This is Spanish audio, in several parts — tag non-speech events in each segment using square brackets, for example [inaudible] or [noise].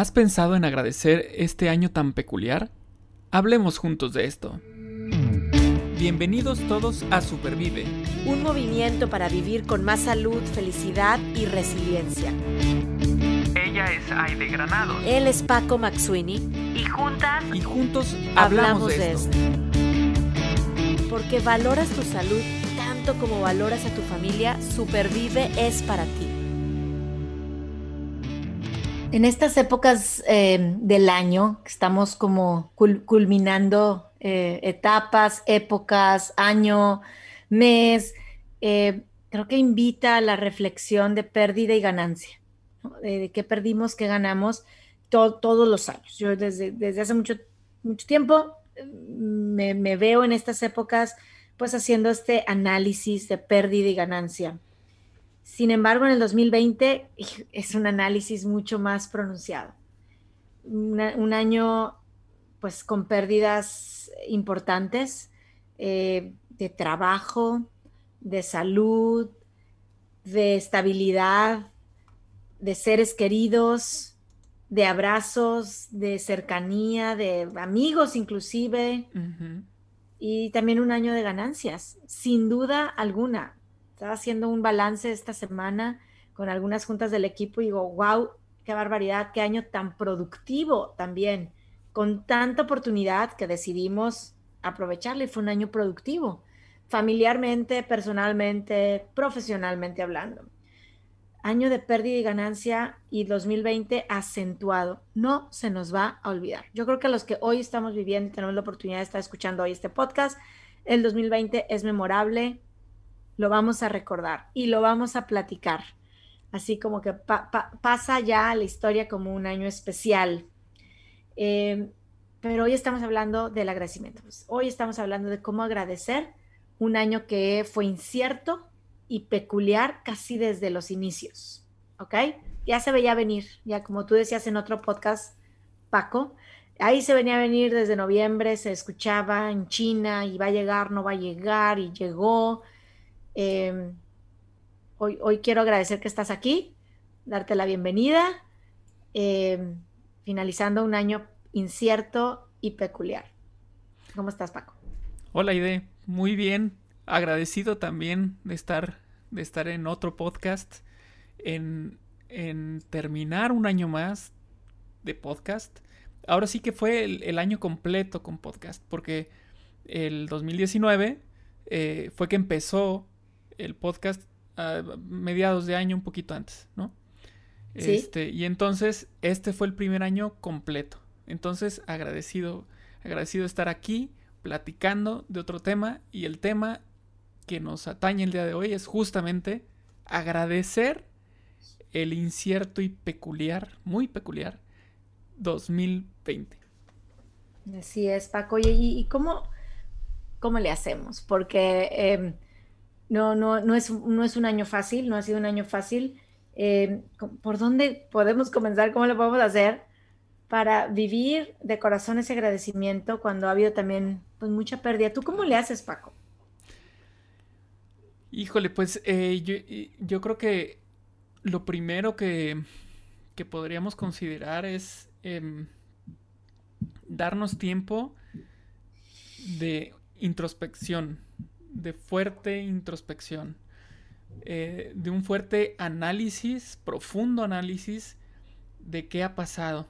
¿Has pensado en agradecer este año tan peculiar? Hablemos juntos de esto. Bienvenidos todos a Supervive. Un movimiento para vivir con más salud, felicidad y resiliencia. Ella es Aide Granado. Él es Paco Maxuini. Y juntas. Y juntos hablamos, de, esto. Porque valoras tu salud tanto como valoras a tu familia, Supervive es para ti. En estas épocas eh, del año, estamos como culminando eh, etapas, épocas, año, mes, eh, creo que invita a la reflexión de pérdida y ganancia, de, qué perdimos, qué ganamos todos los años. Yo desde, hace mucho, mucho tiempo me, me veo en estas épocas pues haciendo este análisis de pérdida y ganancia sin embargo, en el 2020 es un análisis mucho más pronunciado. un año pues con pérdidas importantes eh, de trabajo, de salud, de estabilidad, de seres queridos, de abrazos, de cercanía, de amigos inclusive, y también un año de ganancias, sin duda alguna. Estaba haciendo un balance esta semana con algunas juntas del equipo y digo, wow, qué barbaridad, qué año tan productivo también, con tanta oportunidad que decidimos aprovecharle. Fue un año productivo, familiarmente, personalmente, profesionalmente hablando. Año de pérdida y ganancia y 2020 acentuado. No se nos va a olvidar. Yo creo que los que hoy estamos viviendo y tenemos la oportunidad de estar escuchando hoy este podcast, el 2020 es memorable, lo vamos a recordar y lo vamos a platicar. Así como que pasa ya la historia como un año especial. Eh, pero hoy estamos hablando del agradecimiento. Pues, hoy estamos hablando de cómo agradecer un año que fue incierto y peculiar casi desde los inicios. ¿Ok? Ya se veía venir, ya como tú decías en otro podcast, Paco, ahí se venía a venir desde noviembre, se escuchaba en China y va a llegar, no va a llegar y llegó Em, hoy, quiero agradecer que estás aquí, darte la bienvenida, em, finalizando un año incierto y peculiar. ¿Cómo estás, Paco? Hola, Ide. Muy bien. Agradecido también de estar, de estar en otro podcast, en, en terminar un año más de podcast. Ahora sí que fue el, año completo con podcast, porque el 2019 eh, fue que empezó el podcast a mediados de año, un poquito antes, ¿no? Este, y entonces, este fue el primer año completo. Entonces, agradecido, agradecido estar aquí platicando de otro tema y el tema que nos atañe el día de hoy es justamente agradecer el incierto y peculiar, muy peculiar, 2020. Así es, Paco. ¿Y, cómo, cómo le hacemos? Porque em, no, no, no, es, no es un año fácil, no ha sido un año fácil. Eh, ¿Por dónde podemos comenzar? ¿Cómo lo podemos hacer para vivir de corazón ese agradecimiento cuando ha habido también pues, mucha pérdida? ¿Tú cómo le haces, Paco? Híjole, pues eh, yo, yo, creo que lo primero que, que podríamos considerar es em, darnos tiempo de introspección de fuerte introspección, eh, de un fuerte análisis, profundo análisis de qué ha pasado.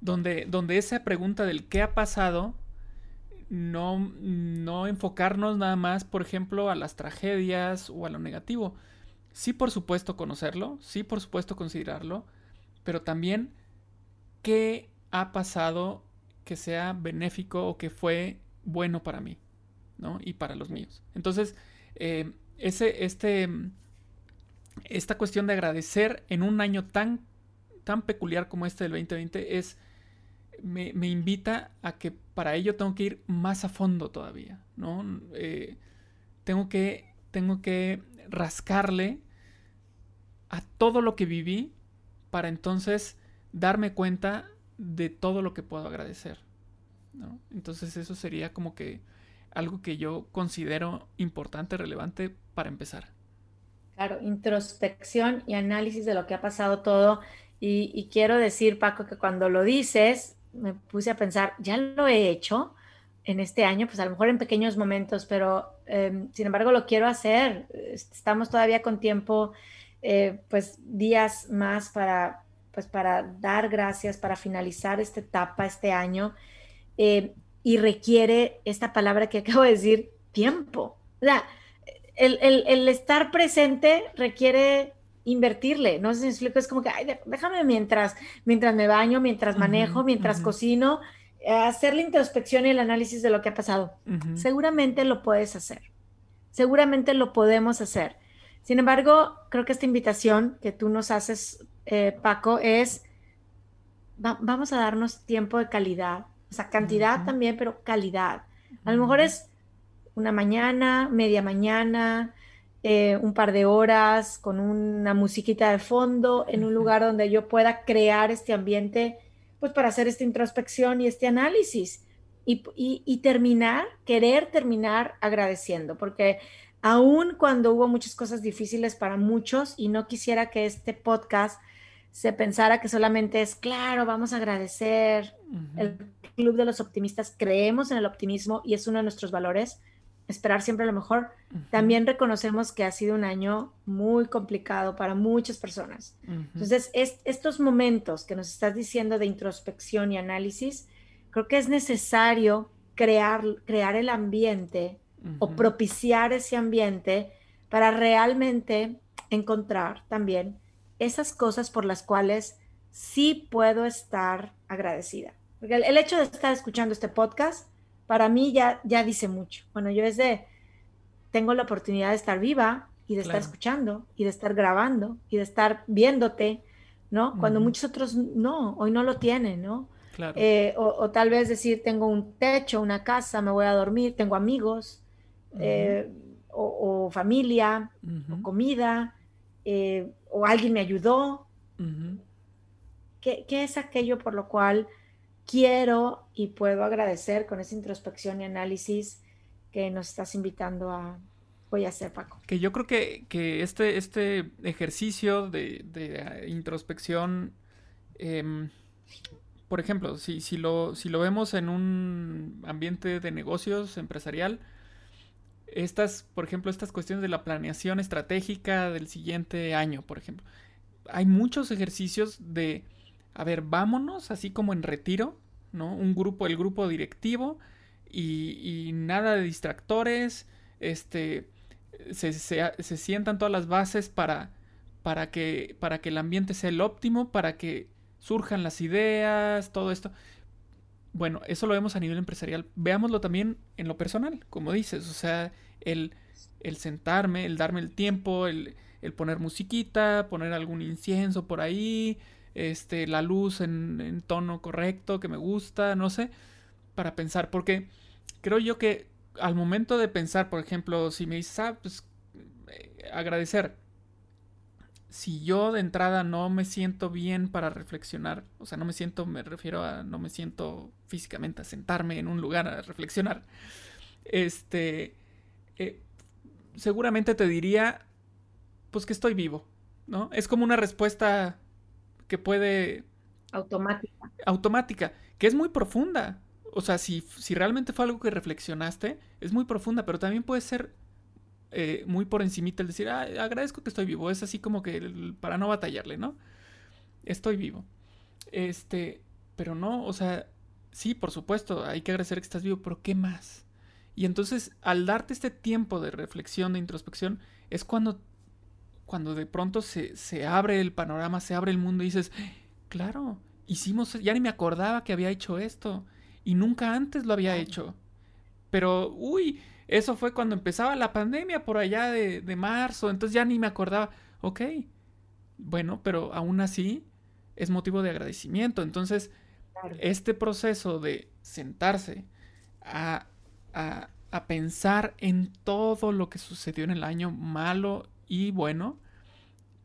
Donde, donde esa pregunta del qué ha pasado, no, no enfocarnos nada más, por ejemplo, a las tragedias o a lo negativo. Sí, por supuesto, conocerlo, sí, por supuesto, considerarlo, pero también qué ha pasado que sea benéfico o que fue bueno para mí. ¿No? Y para los míos. Entonces, eh, ese, este, esta cuestión de agradecer en un año tan, tan peculiar como este del 2020 es, me, invita a que para ello tengo que ir más a fondo todavía, ¿no? Eh, tengo, que, tengo que rascarle a todo lo que viví para entonces darme cuenta de todo lo que puedo agradecer. Entonces eso sería como que algo que yo considero importante, relevante para empezar. Claro, introspección y análisis de lo que ha pasado todo Y, quiero decir, Paco, que cuando lo dices, me puse a pensar, ya lo he hecho en este año, pues a lo mejor en pequeños momentos, pero em, sin embargo lo quiero hacer. Estamos todavía con tiempo, eh, pues días más para, pues para dar gracias, para finalizar esta etapa, este año. Eh, y requiere esta palabra que acabo de decir, tiempo. O sea, el, el estar presente requiere invertirle, no sé si me explico, es como que, ay, déjame mientras, mientras me baño, mientras manejo, mientras cocino, hacer la introspección y el análisis de lo que ha pasado. Seguramente lo puedes hacer, seguramente lo podemos hacer. Sin embargo, creo que esta invitación que tú nos haces, eh, Paco, es, vamos a darnos tiempo de calidad, o sea, cantidad también, pero calidad. A lo mejor es una mañana, media mañana, eh, un par de horas con una musiquita de fondo en un lugar donde yo pueda crear este ambiente, pues para hacer esta introspección y este análisis y, terminar, querer terminar agradeciendo, porque aún cuando hubo muchas cosas difíciles para muchos y no quisiera que este podcast se pensara que solamente es, claro, vamos a agradecer. El Club de los Optimistas creemos en el optimismo y es uno de nuestros valores esperar siempre lo mejor. También reconocemos que ha sido un año muy complicado para muchas personas. Entonces, estos momentos que nos estás diciendo de introspección y análisis, creo que es necesario crear, crear el ambiente o propiciar ese ambiente para realmente encontrar también esas cosas por las cuales sí puedo estar agradecida. Porque el hecho de estar escuchando este podcast para mí ya, ya dice mucho. Bueno, yo es de, tengo la oportunidad de estar viva y de estar escuchando y de estar grabando y de estar viéndote, ¿no? Cuando muchos otros no, hoy no lo tienen, ¿no? Claro. Eh, o, tal vez decir, tengo un techo, una casa, me voy a dormir, tengo amigos, eh, o, familia, o comida, eh, o alguien me ayudó. ¿Qué, ¿Qué, es aquello por lo cual quiero y puedo agradecer con esa introspección y análisis que nos estás invitando a voy a hacer, Paco. Que yo creo que, este, este ejercicio de, ah, introspección, em, por ejemplo, si, si, lo, si lo vemos en un ambiente de negocios empresarial, estas, por ejemplo, estas cuestiones de la planeación estratégica del siguiente año, por ejemplo, hay muchos ejercicios de a ver, vámonos, así como en retiro, ¿no? Un grupo, el grupo directivo y, nada de distractores, este, se, se, sientan todas las bases para, para, que, para que el ambiente sea el óptimo, para que surjan las ideas, todo esto. Bueno, eso lo vemos a nivel empresarial. Veámoslo también en lo personal, como dices, o sea, el, el sentarme, el darme el tiempo, el, el poner musiquita, poner algún incienso por ahí, este, la luz en, tono correcto, que me gusta, no sé, para pensar, porque creo yo que al momento de pensar, por ejemplo, si me dices, ah, pues eh, agradecer, si yo de entrada no me siento bien para reflexionar, o sea, no me siento, me refiero a, no me siento físicamente a sentarme en un lugar a reflexionar, este, eh, seguramente te diría, pues que estoy vivo, ¿no? Es como una respuesta que puede... Automática. Automática, que es muy profunda. O sea, si, si realmente fue algo que reflexionaste, es muy profunda, pero también puede ser eh, muy por encimita el decir, ah, agradezco que estoy vivo. Es así como que para no batallarle, ¿no? Estoy vivo. Este, pero no, o sea, sí, por supuesto, hay que agradecer que estás vivo, pero ¿qué más? Y entonces, al darte este tiempo de reflexión, de introspección, es cuando cuando de pronto se, se abre el panorama, se abre el mundo y dices, claro, hicimos, ya ni me acordaba que había hecho esto y nunca antes lo había hecho. Pero, uy, eso fue cuando empezaba la pandemia por allá de, de marzo, entonces ya ni me acordaba. Ok, bueno, pero aún así es motivo de agradecimiento. Entonces, este proceso de sentarse a, a, a, pensar en todo lo que sucedió en el año malo y bueno,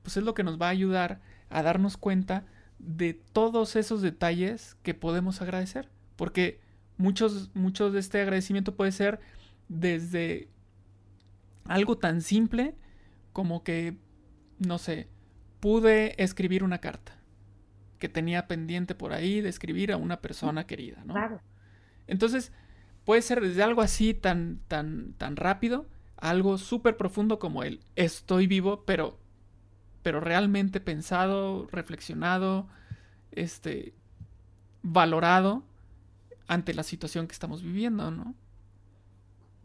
pues es lo que nos va a ayudar a darnos cuenta de todos esos detalles que podemos agradecer. Porque muchos, muchos de este agradecimiento puede ser desde algo tan simple como que, no sé, pude escribir una carta, que tenía pendiente por ahí de escribir a una persona querida, ¿no? Claro. Entonces, puede ser desde algo así tan, tan, tan rápido, algo súper profundo como el estoy vivo, pero, pero realmente pensado, reflexionado, este, valorado ante la situación que estamos viviendo, ¿no?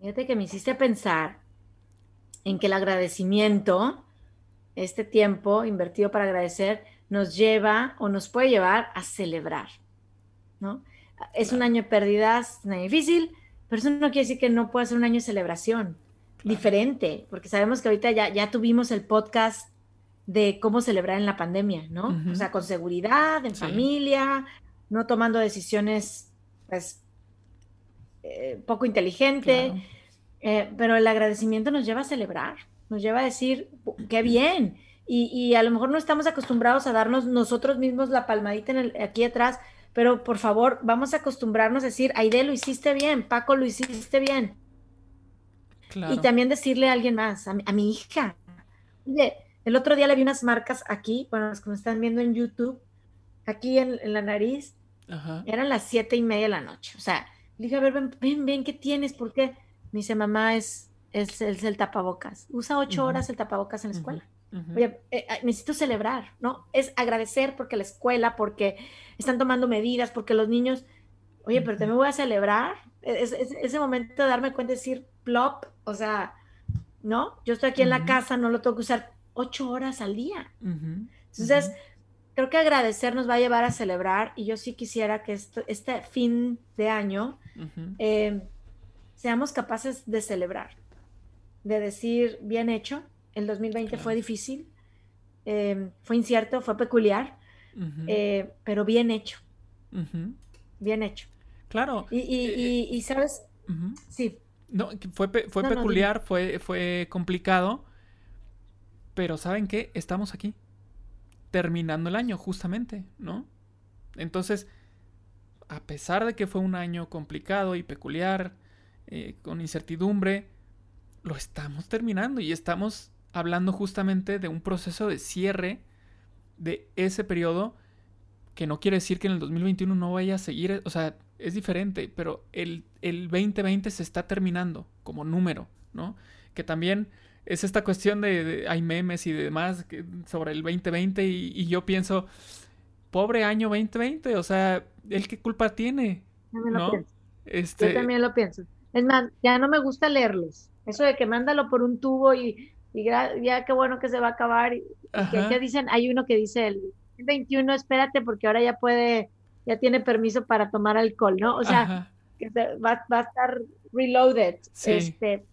Fíjate que me hiciste pensar en que el agradecimiento, este tiempo invertido para agradecer, nos lleva o nos puede llevar a celebrar, ¿no? Es un año de pérdidas, es un año difícil, pero eso no quiere decir que no pueda ser un año de celebración diferente, porque sabemos que ahorita ya, ya tuvimos el podcast de cómo celebrar en la pandemia, ¿no? O sea, con seguridad, en familia, no tomando decisiones, pues, eh, poco inteligente, eh, pero el agradecimiento nos lleva a celebrar, nos lleva a decir, qué bien, y, y, a lo mejor no estamos acostumbrados a darnos nosotros mismos la palmadita en el, aquí atrás, pero por favor, vamos a acostumbrarnos a decir, Aide, lo hiciste bien, Paco, lo hiciste bien. Y también decirle a alguien más, a mi, hija. el otro día le vi unas marcas aquí, bueno, los que me están viendo en YouTube, aquí en, la nariz, eran las siete y media de la noche. O sea, le dije, a ver, ven, ven, ven, ¿qué tienes? ¿Por qué? Me dice, mamá, es, es, el tapabocas. Usa ocho horas el tapabocas en la escuela. Oye, eh, eh, necesito celebrar, ¿no? Es agradecer porque la escuela, porque están tomando medidas, porque los niños, oye, pero te me voy a celebrar. E, es, ese momento de darme cuenta de decir, plop, o sea, ¿no? Yo estoy aquí en la casa, no lo tengo que usar ocho horas al día. Entonces, creo que agradecer nos va a llevar a celebrar y yo sí quisiera que esto, este fin de año eh, seamos capaces de celebrar, de decir, bien hecho, el 2020 fue difícil, eh, fue incierto, fue peculiar, eh, pero bien hecho. Bien hecho. Claro. Y, y, sabes, sí. No, fue, fue peculiar, fue, fue complicado, pero ¿saben qué? Estamos aquí, terminando el año justamente, ¿no? Entonces, a pesar de que fue un año complicado y peculiar, eh, con incertidumbre, lo estamos terminando y estamos hablando justamente de un proceso de cierre de ese periodo que no quiere decir que en el 2021 no vaya a seguir, o sea, es diferente, pero el, el 2020 se está terminando como número, ¿no? Que también es esta cuestión de, hay memes y demás sobre el 2020 y, yo pienso, pobre año 2020, o sea, ¿el qué culpa tiene? ¿no? Este... Yo también lo pienso. Es más, ya no me gusta leerlos. Eso de que mándalo por un tubo y y ya, qué bueno que se va a acabar. Y, que, dicen, hay uno que dice el 21, espérate porque ahora ya puede, ya tiene permiso para tomar alcohol, ¿no? O sea, que va, a estar reloaded. Este,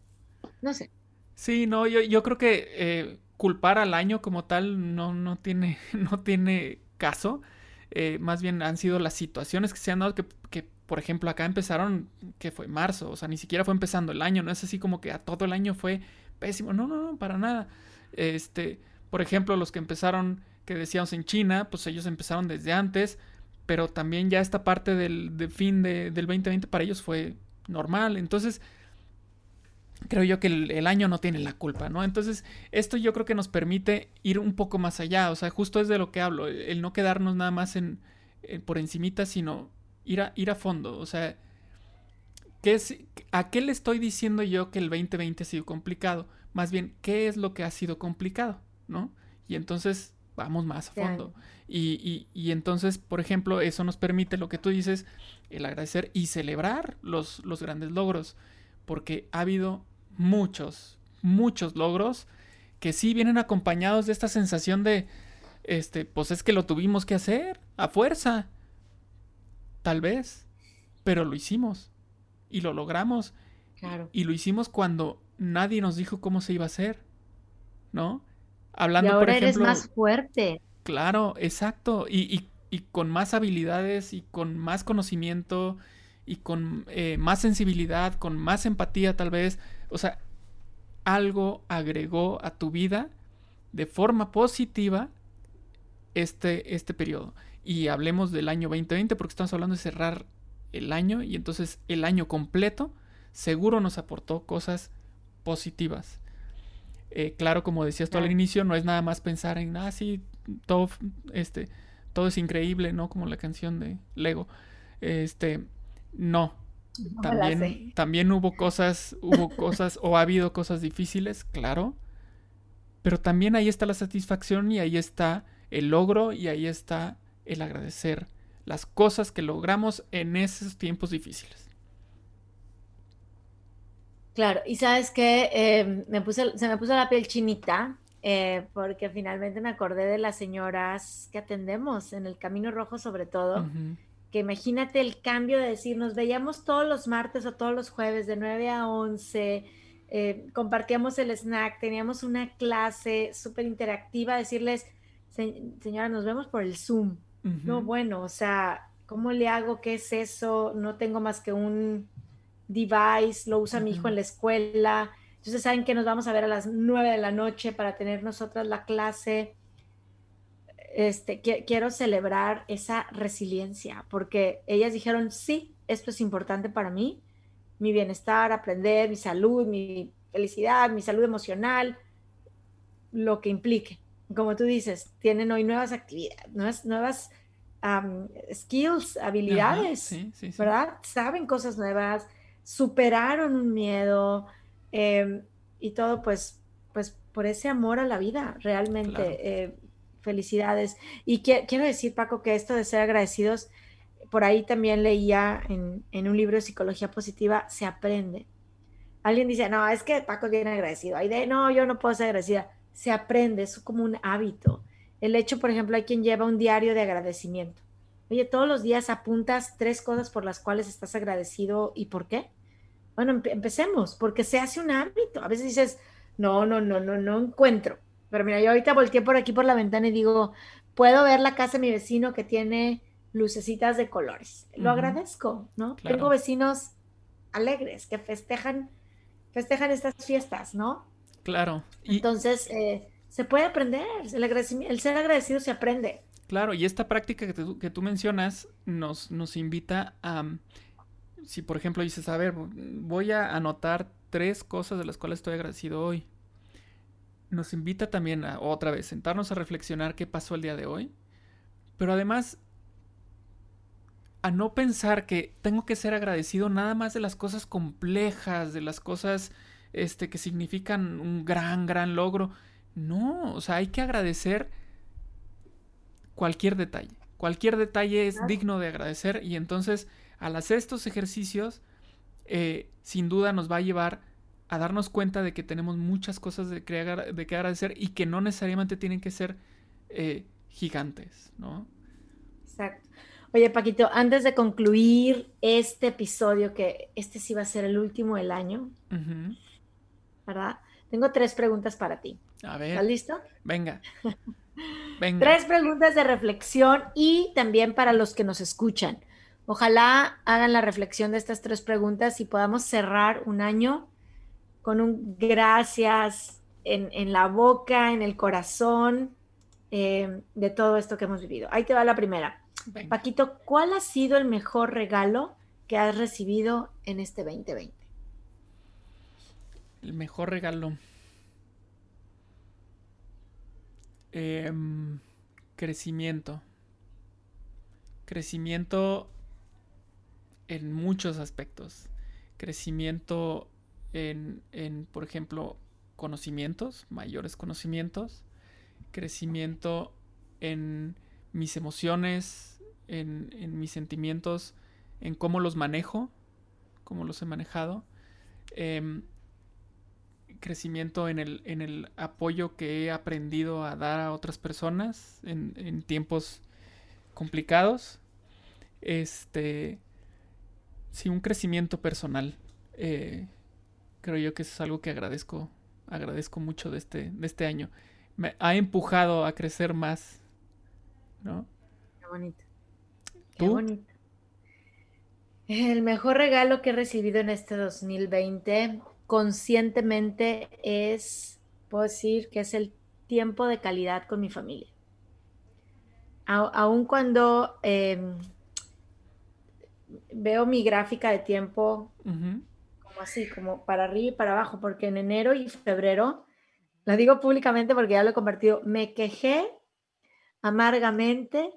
no sé. Sí, no, yo, yo creo que eh, culpar al año como tal no, no, tiene, [laughs] no tiene caso. Eh, más bien han sido las situaciones que se han dado que, por ejemplo, acá empezaron, que fue marzo, o sea, ni siquiera fue empezando el año, no es así como que a todo el año fue pésimo. No, no, no, para nada. Este, por ejemplo, los que empezaron, que decíamos en China, pues ellos empezaron desde antes, pero también ya esta parte del, fin de, del 2020 para ellos fue normal. Entonces, creo yo que el, año no tiene la culpa, ¿no? Entonces, esto yo creo que nos permite ir un poco más allá, o sea, justo es de lo que hablo, el, no quedarnos nada más en, por encimita, sino ir a, ir a fondo, o sea, ¿Qué es, ¿A qué le estoy diciendo yo que el 2020 ha sido complicado? Más bien, ¿qué es lo que ha sido complicado? ¿No? Y entonces vamos más a fondo. Y, y, entonces, por ejemplo, eso nos permite lo que tú dices, el agradecer y celebrar los, los grandes logros. Porque ha habido muchos, muchos logros que sí vienen acompañados de esta sensación de, este, pues es que lo tuvimos que hacer a fuerza. Tal vez, pero lo hicimos y lo logramos. Claro. Y lo hicimos cuando nadie nos dijo cómo se iba a hacer, ¿no? Hablando, y ahora por ejemplo, eres más fuerte. Claro, exacto. Y, y, con más habilidades y con más conocimiento y con eh, más sensibilidad, con más empatía tal vez. O sea, algo agregó a tu vida de forma positiva este, este periodo. Y hablemos del año 2020 porque estamos hablando de cerrar el año y entonces el año completo seguro nos aportó cosas positivas. Eh, claro, como decías tú al inicio, no es nada más pensar en, ah, sí, todo, este, todo es increíble, ¿no? Como la canción de Lego. Este, no. También, también hubo cosas, hubo [laughs] cosas, o ha habido cosas difíciles, claro. Pero también ahí está la satisfacción y ahí está el logro y ahí está el agradecer las cosas que logramos en esos tiempos difíciles. Claro, y sabes que em, me puse, se me puso la piel chinita eh, porque finalmente me acordé de las señoras que atendemos en el Camino Rojo sobre todo, que imagínate el cambio de decir, nos veíamos todos los martes o todos los jueves de 9 a 11, eh, compartíamos el snack, teníamos una clase súper interactiva, decirles, señora, nos vemos por el Zoom. No, bueno, o sea, ¿cómo le hago? ¿Qué es eso? No tengo más que un device, lo usa mi hijo en la escuela. Entonces saben que nos vamos a ver a las nueve de la noche para tener nosotras la clase. Este, quiero celebrar esa resiliencia porque ellas dijeron, sí, esto es importante para mí, mi bienestar, aprender, mi salud, mi felicidad, mi salud emocional, lo que implique. Como tú dices, tienen hoy nuevas actividades, nuevas, nuevas skills, habilidades, ¿verdad? Saben cosas nuevas, superaron un miedo em, y todo pues, pues por ese amor a la vida, realmente. Eh, felicidades. Y quiero decir, Paco, que esto de ser agradecidos, por ahí también leía en, en, un libro de psicología positiva, se aprende. Alguien dice, no, es que Paco es agradecido. Hay de, no, yo no puedo ser agradecida. Se aprende, es como un hábito. El hecho, por ejemplo, hay quien lleva un diario de agradecimiento. Oye, todos los días apuntas tres cosas por las cuales estás agradecido y por qué. Bueno, empecemos, porque se hace un hábito. A veces dices, no, no, no, no, no encuentro. Pero mira, yo ahorita volteé por aquí por la ventana y digo, puedo ver la casa de mi vecino que tiene lucecitas de colores. Lo agradezco, ¿no? Tengo vecinos alegres que festejan, festejan estas fiestas, ¿no? Claro. Entonces, eh, se puede aprender, el, el ser agradecido se aprende. Claro, y esta práctica que, tú mencionas nos, nos invita a, si por ejemplo dices, a ver, voy a anotar tres cosas de las cuales estoy agradecido hoy. Nos invita también a otra vez sentarnos a reflexionar qué pasó el día de hoy, pero además a no pensar que tengo que ser agradecido nada más de las cosas complejas, de las cosas este, que significan un gran, gran logro. No, o sea, hay que agradecer cualquier detalle. Cualquier detalle es digno de agradecer y entonces al hacer estos ejercicios, eh, sin duda nos va a llevar a darnos cuenta de que tenemos muchas cosas de que, de que agradecer y que no necesariamente tienen que ser eh, gigantes, ¿no? Exacto. Oye, Paquito, antes de concluir este episodio, que este sí va a ser el último del año, ¿verdad? Tengo tres preguntas para ti. A ver. ¿Estás listo? [laughs] Venga. Tres preguntas de reflexión y también para los que nos escuchan. Ojalá hagan la reflexión de estas tres preguntas y podamos cerrar un año con un gracias en, la boca, en el corazón, eh, de todo esto que hemos vivido. Ahí te va la primera. Paquito, ¿cuál ha sido el mejor regalo que has recibido en este 2020? El mejor regalo. Em, crecimiento. Crecimiento en muchos aspectos. Crecimiento en, en, por ejemplo, conocimientos, mayores conocimientos. Crecimiento en mis emociones, en, en mis sentimientos, en cómo los manejo, cómo los he manejado. Eh, crecimiento en el, en el apoyo que he aprendido a dar a otras personas en, tiempos complicados. Este, sí, un crecimiento personal. Eh, creo yo que eso es algo que agradezco, agradezco mucho de este, de este año. Me ha empujado a crecer más, ¿no? Qué bonito. Qué bonito. El mejor regalo que he recibido en este 2020 conscientemente es, puedo decir, que es el tiempo de calidad con mi familia. aun cuando em, veo mi gráfica de tiempo así, como para arriba y para abajo, porque en enero y febrero, lo digo públicamente porque ya lo he compartido, me quejé amargamente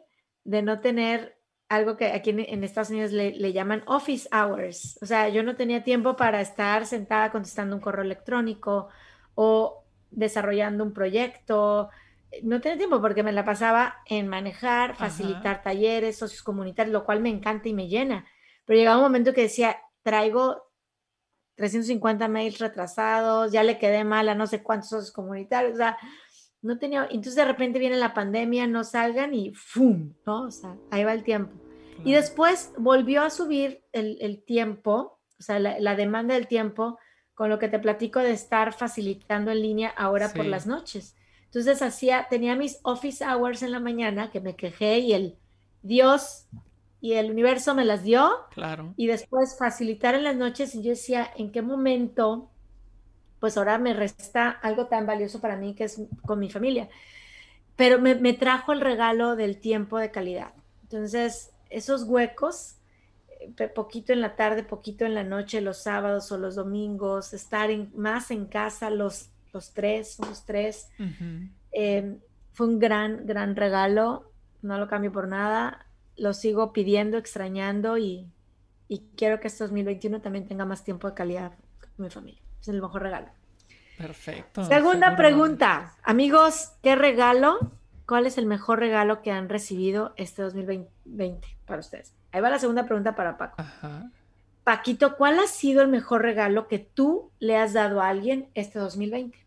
de no tener algo que aquí en, Estados Unidos le, llaman office hours. O sea, yo no tenía tiempo para estar sentada contestando un correo electrónico o desarrollando un proyecto. No tenía tiempo porque me la pasaba en manejar, facilitar talleres, socios comunitarios, lo cual me encanta y me llena. Pero llegaba un momento que decía, traigo 350 mails retrasados, ya le quedé mal a no sé cuántos socios comunitarios, o sea, no tenía, entonces de repente viene la pandemia, no salgan y ¡fum! ¿no? O sea, ahí va el tiempo. Y después volvió a subir el, tiempo, o sea, la, demanda del tiempo, con lo que te platico de estar facilitando en línea ahora por las noches. Entonces hacía, tenía mis office hours en la mañana, que me quejé y el Dios y el universo me las dio. Claro. Y después facilitar en las noches y yo decía, ¿en qué momento? Pues ahora me resta algo tan valioso para mí que es con mi familia. Pero me, trajo el regalo del tiempo de calidad. Entonces, esos huecos, eh, poquito en la tarde, poquito en la noche, los sábados o los domingos, estar más en casa los, los tres, los tres, eh, fue un gran, gran regalo. No lo cambio por nada lo sigo pidiendo, extrañando y, quiero que este 2021 también tenga más tiempo de calidad con mi familia. Es el mejor regalo. Perfecto. Segunda pregunta. Amigos, ¿qué regalo? ¿Cuál es el mejor regalo que han recibido este 2020 para ustedes? Ahí va la segunda pregunta para Paco. Paquito, ¿cuál ha sido el mejor regalo que tú le has dado a alguien este 2020?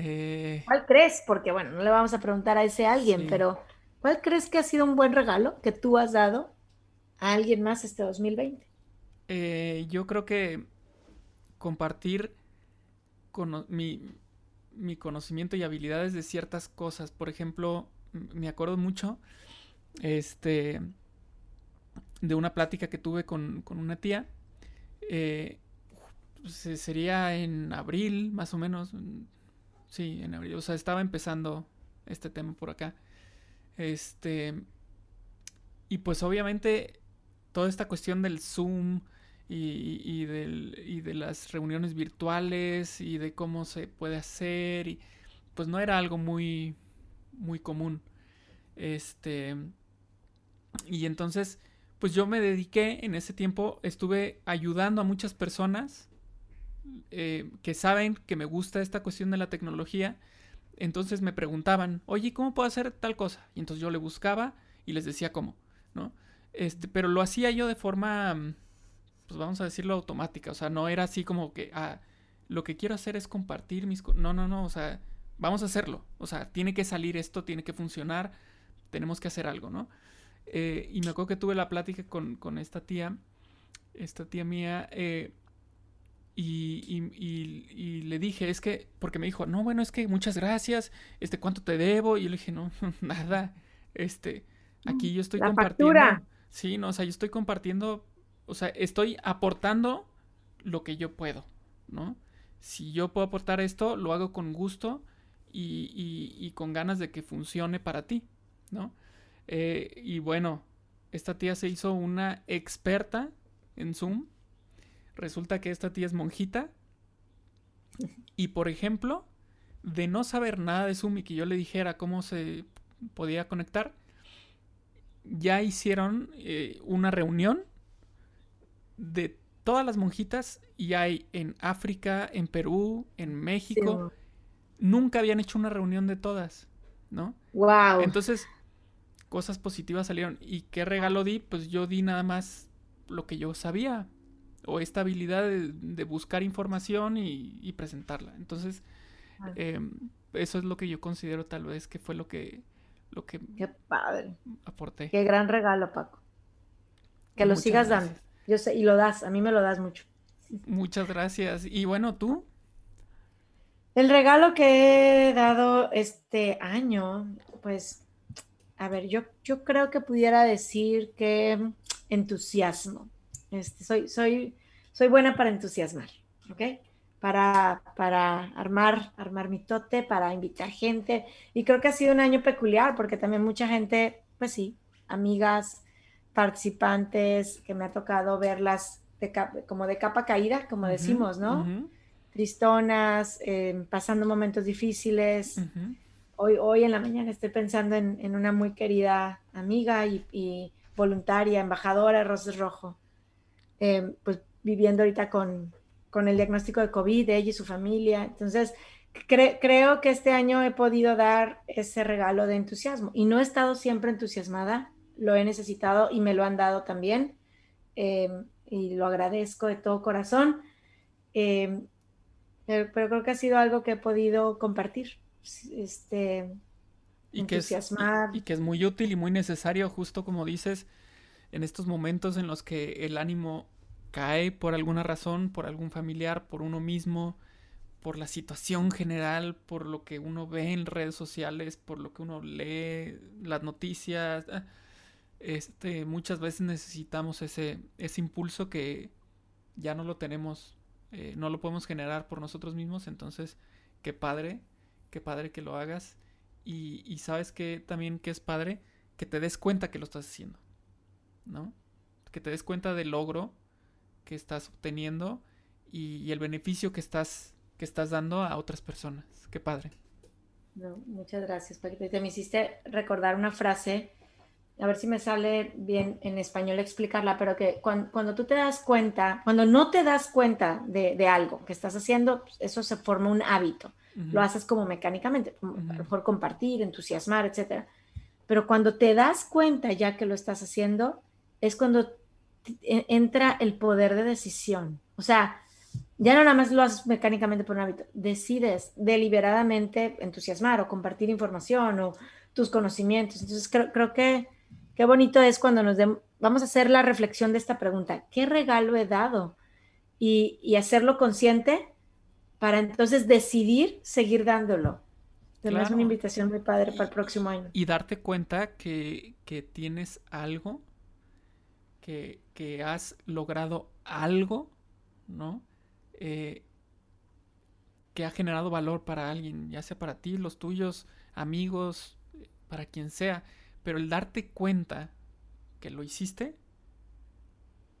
Eh, ¿Cuál crees? Porque bueno, no le vamos a preguntar a ese alguien, pero ¿cuál crees que ha sido un buen regalo que tú has dado a alguien más este 2020? Eh, yo creo que compartir con mi, mi, conocimiento y habilidades de ciertas cosas. Por ejemplo, me acuerdo mucho este, de una plática que tuve con, una tía. Eh, sería en abril, más o menos, Sí, en abril. O sea, estaba empezando este tema por acá. Este. Y pues obviamente toda esta cuestión del Zoom y, del, y de las reuniones virtuales y de cómo se puede hacer y pues no era algo muy muy común. Este y entonces pues yo me dediqué en ese tiempo estuve ayudando a muchas personas eh, que saben que me gusta esta cuestión de la tecnología, entonces me preguntaban, oye, ¿cómo puedo hacer tal cosa? Y entonces yo le buscaba y les decía cómo, ¿no? Este, pero lo hacía yo de forma, mm, pues vamos a decirlo automática, o sea, no era así como que, ah, lo que quiero hacer es compartir mis... No, no, no, o sea, vamos a hacerlo, o sea, tiene que salir esto, tiene que funcionar, tenemos que hacer algo, ¿no? Eh, y me acuerdo que tuve la plática con, con esta tía, esta tía mía, eh, y, le dije, es que, porque me dijo, no, bueno, es que muchas gracias, este, ¿cuánto te debo? Y yo le dije, no, [laughs] nada, este, aquí yo estoy compartiendo. Sí, no, o sea, yo estoy compartiendo, o sea, estoy aportando lo que yo puedo, ¿no? Si yo puedo aportar esto, lo hago con gusto y, y con ganas de que funcione para ti, ¿no? Eh, y bueno, esta tía se hizo una experta en Zoom Resulta que esta tía es monjita. Y por ejemplo, de no saber nada de Zoom y que yo le dijera cómo se podía conectar, ya hicieron eh, una reunión de todas las monjitas y hay en África, en Perú, en México. Nunca habían hecho una reunión de todas, ¿no? Wow. Entonces, cosas positivas salieron. ¿Y qué regalo di? Pues yo di nada más lo que yo sabía, o esta habilidad de, buscar información y, presentarla. Entonces, em, eso es lo que yo considero tal vez que fue lo que, lo que Qué padre. aporté. Qué gran regalo, Paco. Que lo sigas dando. Yo sé, y lo das, a mí me lo das mucho. Muchas gracias. Y bueno, ¿tú? El regalo que he dado este año, pues, a ver, yo, yo creo que pudiera decir que entusiasmo. Este, soy, soy, soy buena para entusiasmar, ¿ok? Para, para armar, armar mi tote, para invitar gente. Y creo que ha sido un año peculiar porque también mucha gente, pues sí, amigas, participantes, que me ha tocado verlas como de capa caída, como decimos, ¿no? Tristonas, eh, pasando momentos difíciles. hoy, hoy en la mañana estoy pensando en, una muy querida amiga y, voluntaria, embajadora de Roses Rojo, em, pues viviendo ahorita con, con, el diagnóstico de COVID, ella y su familia. Entonces, creo que este año he podido dar ese regalo de entusiasmo y no he estado siempre entusiasmada, lo he necesitado y me lo han dado también em, y lo agradezco de todo corazón. Em, pero, creo que ha sido algo que he podido compartir, este, y que, es, y, que es muy útil y muy necesario, justo como dices, en estos momentos en los que el ánimo cae por alguna razón, por algún familiar, por uno mismo, por la situación general, por lo que uno ve en redes sociales, por lo que uno lee, las noticias. Ah, este, muchas veces necesitamos ese, ese impulso que ya no lo tenemos eh, no lo podemos generar por nosotros mismos, entonces qué padre, qué padre que lo hagas y, sabes que también que es padre que te des cuenta que lo estás haciendo, ¿no? Que te des cuenta del logro que estás obteniendo y, el beneficio que estás, que estás dando a otras personas. Qué padre. muchas gracias, Paquita. Te me hiciste recordar una frase a ver si me sale bien en español explicarla, pero que cuando, tú te das cuenta, cuando no te das cuenta de, algo que estás haciendo, pues, eso se forma un hábito. Lo haces como mecánicamente, a lo mejor compartir, entusiasmar, etc. Pero cuando te das cuenta ya que lo estás haciendo, es cuando entra el poder de decisión. O sea, ya no nada más lo haces mecánicamente por un hábito, decides deliberadamente entusiasmar o compartir información o tus conocimientos. Entonces creo, creo que Qué bonito es cuando nos vamos a hacer la reflexión de esta pregunta, ¿qué regalo he dado? Y, hacerlo consciente para entonces decidir seguir dándolo. Tenemos una invitación muy padre para el próximo año. Y darte cuenta que, tienes algo, que, has logrado algo, ¿no? Eh, que ha generado valor para alguien, ya sea para ti, los tuyos, amigos, para quien sea. Pero el darte cuenta que lo hiciste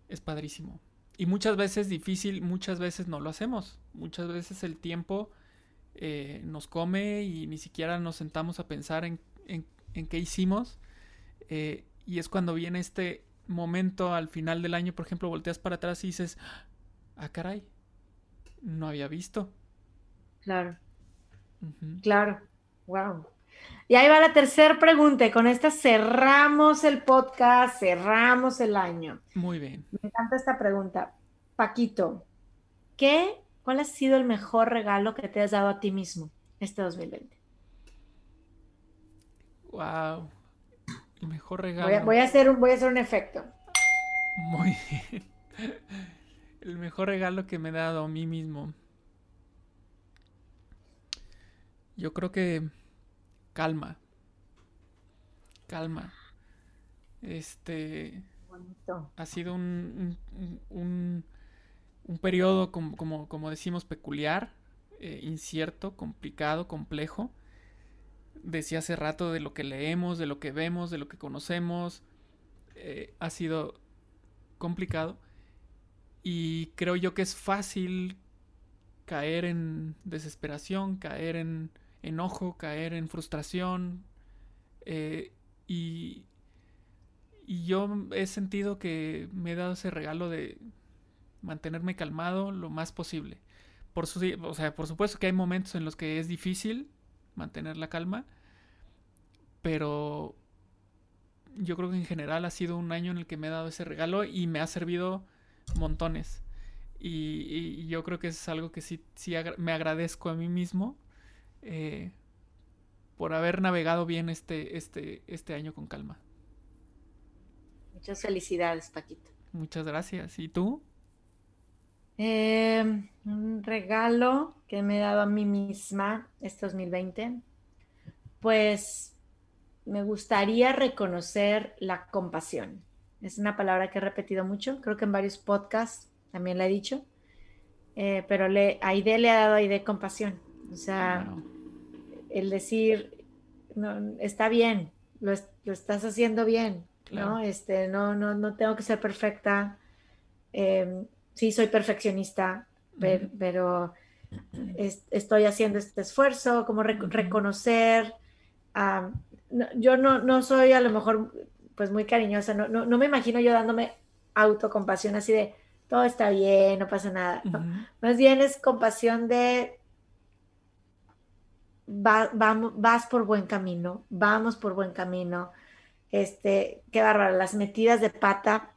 es padrísimo. Y muchas veces difícil, muchas veces no lo hacemos. Muchas veces el tiempo eh, nos come y ni siquiera nos sentamos a pensar en, qué hicimos. Eh, y es cuando viene este momento al final del año, por ejemplo, volteas para atrás y dices, ah, caray, no había visto. Claro. Claro. Wow. Y ahí va la tercera pregunta y con esta cerramos el podcast, cerramos el año. Muy bien. Me encanta esta pregunta. Paquito, ¿qué, cuál ha sido el mejor regalo que te has dado a ti mismo este 2020? Wow. El mejor regalo. Voy a, hacer, un, voy a hacer un efecto. Muy bien. [laughs] El mejor regalo que me he dado a mí mismo. Yo creo que calma. Calma. Este. Ha sido un, un, un, periodo, como, como, decimos, peculiar, eh, incierto, complicado, complejo. Decía hace rato de lo que leemos, de lo que vemos, de lo que conocemos. Eh, ha sido complicado. Y creo yo que es fácil caer en desesperación, caer en enojo, caer en frustración. Eh, y, y yo he sentido que me he dado ese regalo de mantenerme calmado lo más posible. Por, o sea, por supuesto que hay momentos en los que es difícil mantener la calma, pero yo creo que en general ha sido un año en el que me he dado ese regalo y me ha servido montones. Y, yo creo que es algo que sí, sí me agradezco a mí mismo eh, por haber navegado bien este, este, este año con calma. Muchas felicidades, Paquito. Muchas gracias. ¿Y tú? Eh, un regalo que me he dado a mí misma este 2020. Pues me gustaría reconocer la compasión. Es una palabra que he repetido mucho, creo que en varios podcasts también la he dicho, eh, pero le, a Aide le ha dado a Aide compasión. O sea, el decir, no, está bien, lo, estás haciendo bien, ¿no? Este, no, no, no tengo que ser perfecta. Em, sí, soy perfeccionista, pero, estoy haciendo este esfuerzo, como reconocer yo no, no soy a lo mejor pues muy cariñosa, no, no, me imagino yo dándome autocompasión así de todo está bien, no pasa nada. Más bien es compasión de vamos, vas por buen camino, vamos por buen camino. Este, qué bárbaro, las metidas de pata,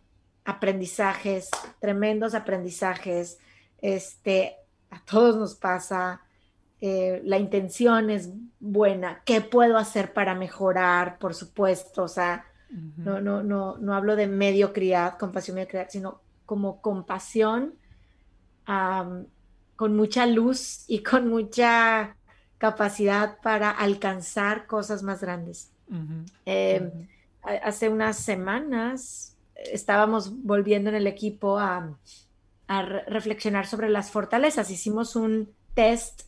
aprendizajes, tremendos aprendizajes. Este, a todos nos pasa. Eh, la intención es buena. ¿Qué puedo hacer para mejorar? Por supuesto, o sea, no, no, no, no hablo de mediocridad, compasión mediocridad, sino como compasión con mucha luz y con mucha capacidad para alcanzar cosas más grandes. Em, hace unas semanas estábamos volviendo en el equipo a, reflexionar sobre las fortalezas. Hicimos un test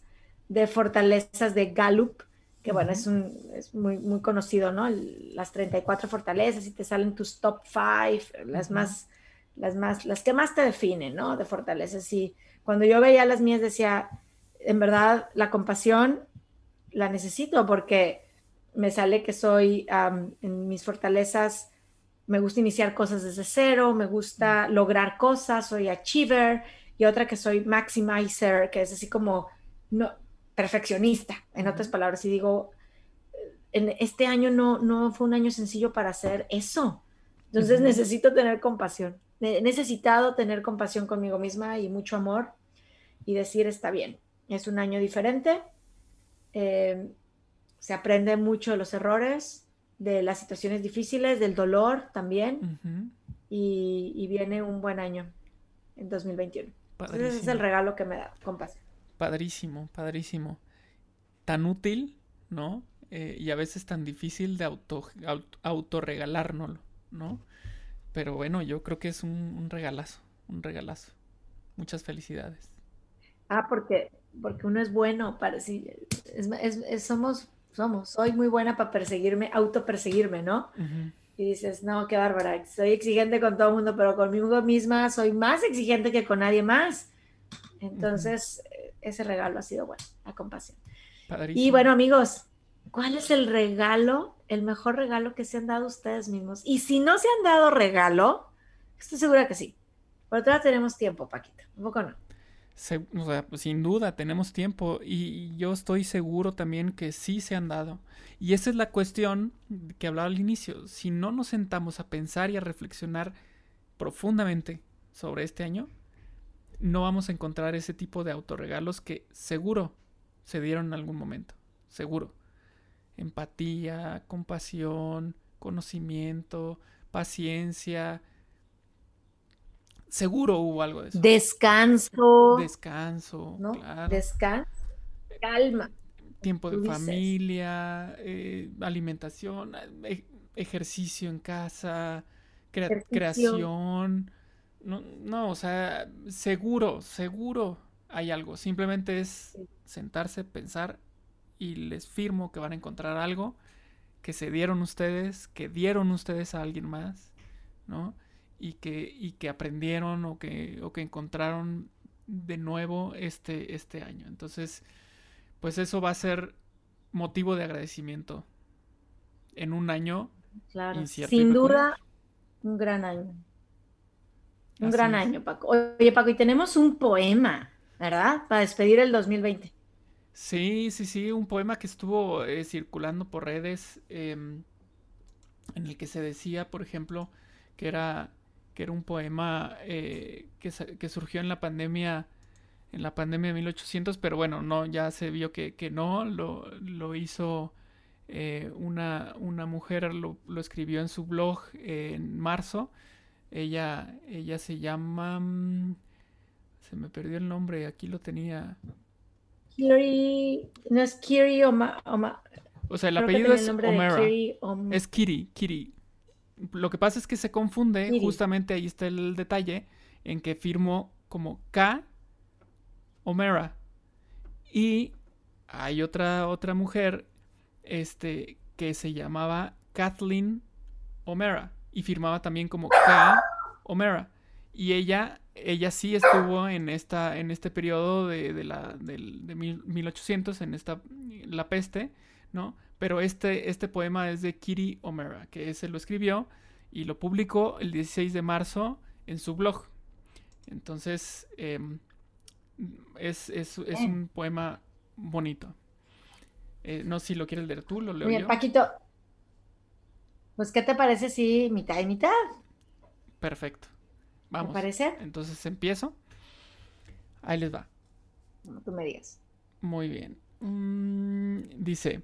de fortalezas de Gallup, que bueno, es, un, es muy, muy conocido, ¿no? las 34 fortalezas y te salen tus top 5, las más, las más, las que más te definen, ¿no? De fortalezas. Y cuando yo veía las mías decía, en verdad la compasión la necesito porque me sale que soy en mis fortalezas, me gusta iniciar cosas desde cero, me gusta lograr cosas, soy achiever y otra que soy maximizer, que es así como no, perfeccionista, en otras palabras, y digo, en este año no, no fue un año sencillo para hacer eso. Entonces necesito tener compasión. He necesitado tener compasión conmigo misma y mucho amor y decir, está bien, es un año diferente, eh, se aprende mucho de los errores, de las situaciones difíciles, del dolor también, y, viene un buen año en 2021. ese es el regalo que me da compasión. Padrísimo, padrísimo. Tan útil, ¿no? Eh, y a veces tan difícil de auto, auto, ¿no? Pero bueno, yo creo que es un regalazo, un regalazo. Muchas felicidades. Ah, porque, porque uno es bueno para sí, es, somos, somos, soy muy buena para perseguirme, autoperseguirme, ¿no? Y dices, no, qué bárbara, soy exigente con todo el mundo, pero conmigo misma soy más exigente que con nadie más. Entonces, ese regalo ha sido bueno, la compasión. Y bueno, amigos, ¿cuál es el regalo, el mejor regalo que se han dado ustedes mismos? Y si no se han dado regalo, estoy segura que sí. Pero todavía tenemos tiempo, Paquita. Un poco no sin duda tenemos tiempo y yo estoy seguro también que sí se han dado. Y esa es la cuestión que hablaba al inicio. Si no nos sentamos a pensar y a reflexionar profundamente sobre este año, no vamos a encontrar ese tipo de autorregalos que seguro se dieron en algún momento. Seguro. Empatía, compasión, conocimiento, paciencia, Seguro hubo algo de eso. Descanso. Descanso, ¿no? claro. Descanso. Calma. Tiempo de familia, eh, alimentación, e, ejercicio en casa, creación. No, no, o sea, seguro, seguro hay algo. Simplemente es sentarse, pensar y les firmo que van a encontrar algo que se dieron ustedes, que dieron ustedes a alguien más, ¿no? Y que, y que aprendieron o que, o que encontraron de nuevo este, este año. Entonces, pues eso va a ser motivo de agradecimiento en un año claro. Sin duda, un gran año. Un gran año, Paco. Oye, Paco, y tenemos un poema, ¿verdad? Para despedir el 2020. Sí, sí, sí, un poema que estuvo eh, circulando por redes em, en el que se decía, por ejemplo, que era que era un poema eh, que, surgió en la pandemia en la pandemia de 1800, pero bueno, no, ya se vio que, no, lo, lo hizo eh, una, una, mujer, lo, escribió en su blog en marzo. Ella, ella se llama... Mm, se me perdió el nombre, aquí lo tenía. Kiri, no es Kiri Oma, O sea, el apellido es Omera. Es Kiri, Kiri lo que pasa es que se confunde, justamente ahí está el detalle, en que firmó como K. Omera. Y hay otra, otra mujer este, que se llamaba Kathleen Omera y firmaba también como K. Omera. Y ella, ella sí estuvo en, esta, en este periodo de, la, de 1800, en esta, la peste, ¿no? Pero este, este poema es de Kiri O'Mara, que ese lo escribió y lo publicó el 16 de marzo en su blog. Entonces, em, es, es, es un poema bonito. Eh, no sé si lo quieres leer tú, lo leo Bien, Paquito, pues, ¿qué te parece si mitad y mitad? Perfecto. Vamos. ¿Te parece? Entonces empiezo. Ahí les va. No, tú me digas. Muy bien. Mm, dice,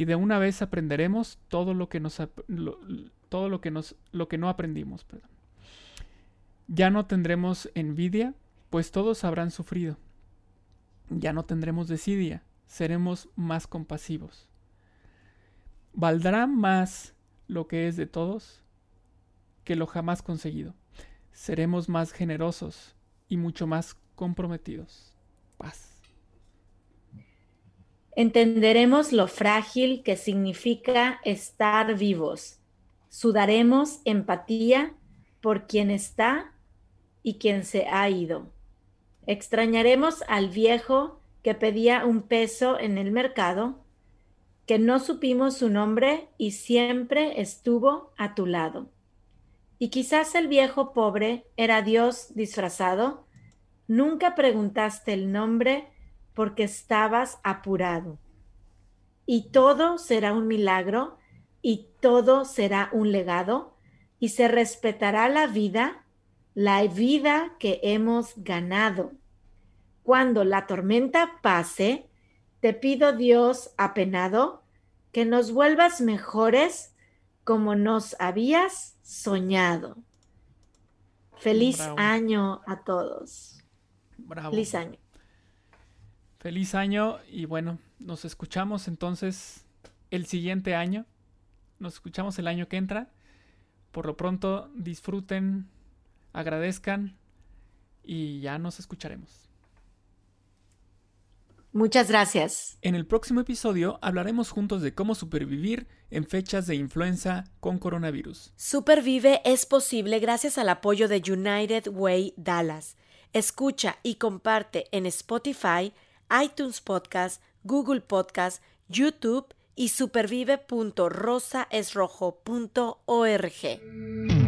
y de una vez aprenderemos todo lo que nos todo lo que nos lo que no aprendimos, Ya no tendremos envidia, pues todos habrán sufrido. Ya no tendremos desidia, seremos más compasivos. Valdrá más lo que es de todos que lo jamás conseguido. Seremos más generosos y mucho más comprometidos. Paz. Entenderemos lo frágil que significa estar vivos. Sudaremos empatía por quien está y quien se ha ido. Extrañaremos al viejo que pedía un peso en el mercado que no supimos su nombre y siempre estuvo a tu lado. Y quizás el viejo pobre era Dios disfrazado. Nunca preguntaste el nombre porque estabas apurado. Y todo será un milagro y todo será un legado y se respetará la vida, la vida que hemos ganado. Cuando la tormenta pase, te pido Dios apenado que nos vuelvas mejores como nos habías soñado. Feliz año a todos. Feliz año. Feliz año y bueno, nos escuchamos entonces el siguiente año. Nos escuchamos el año que entra. Por lo pronto, disfruten, agradezcan y ya nos escucharemos. Muchas gracias. En el próximo episodio hablaremos juntos de cómo supervivir en fechas de influenza con coronavirus. Supervive es posible gracias al apoyo de United Way Dallas. Escucha y comparte en Spotify, iTunes Podcast, Google Podcast, YouTube y supervive.rosaesrojo.org.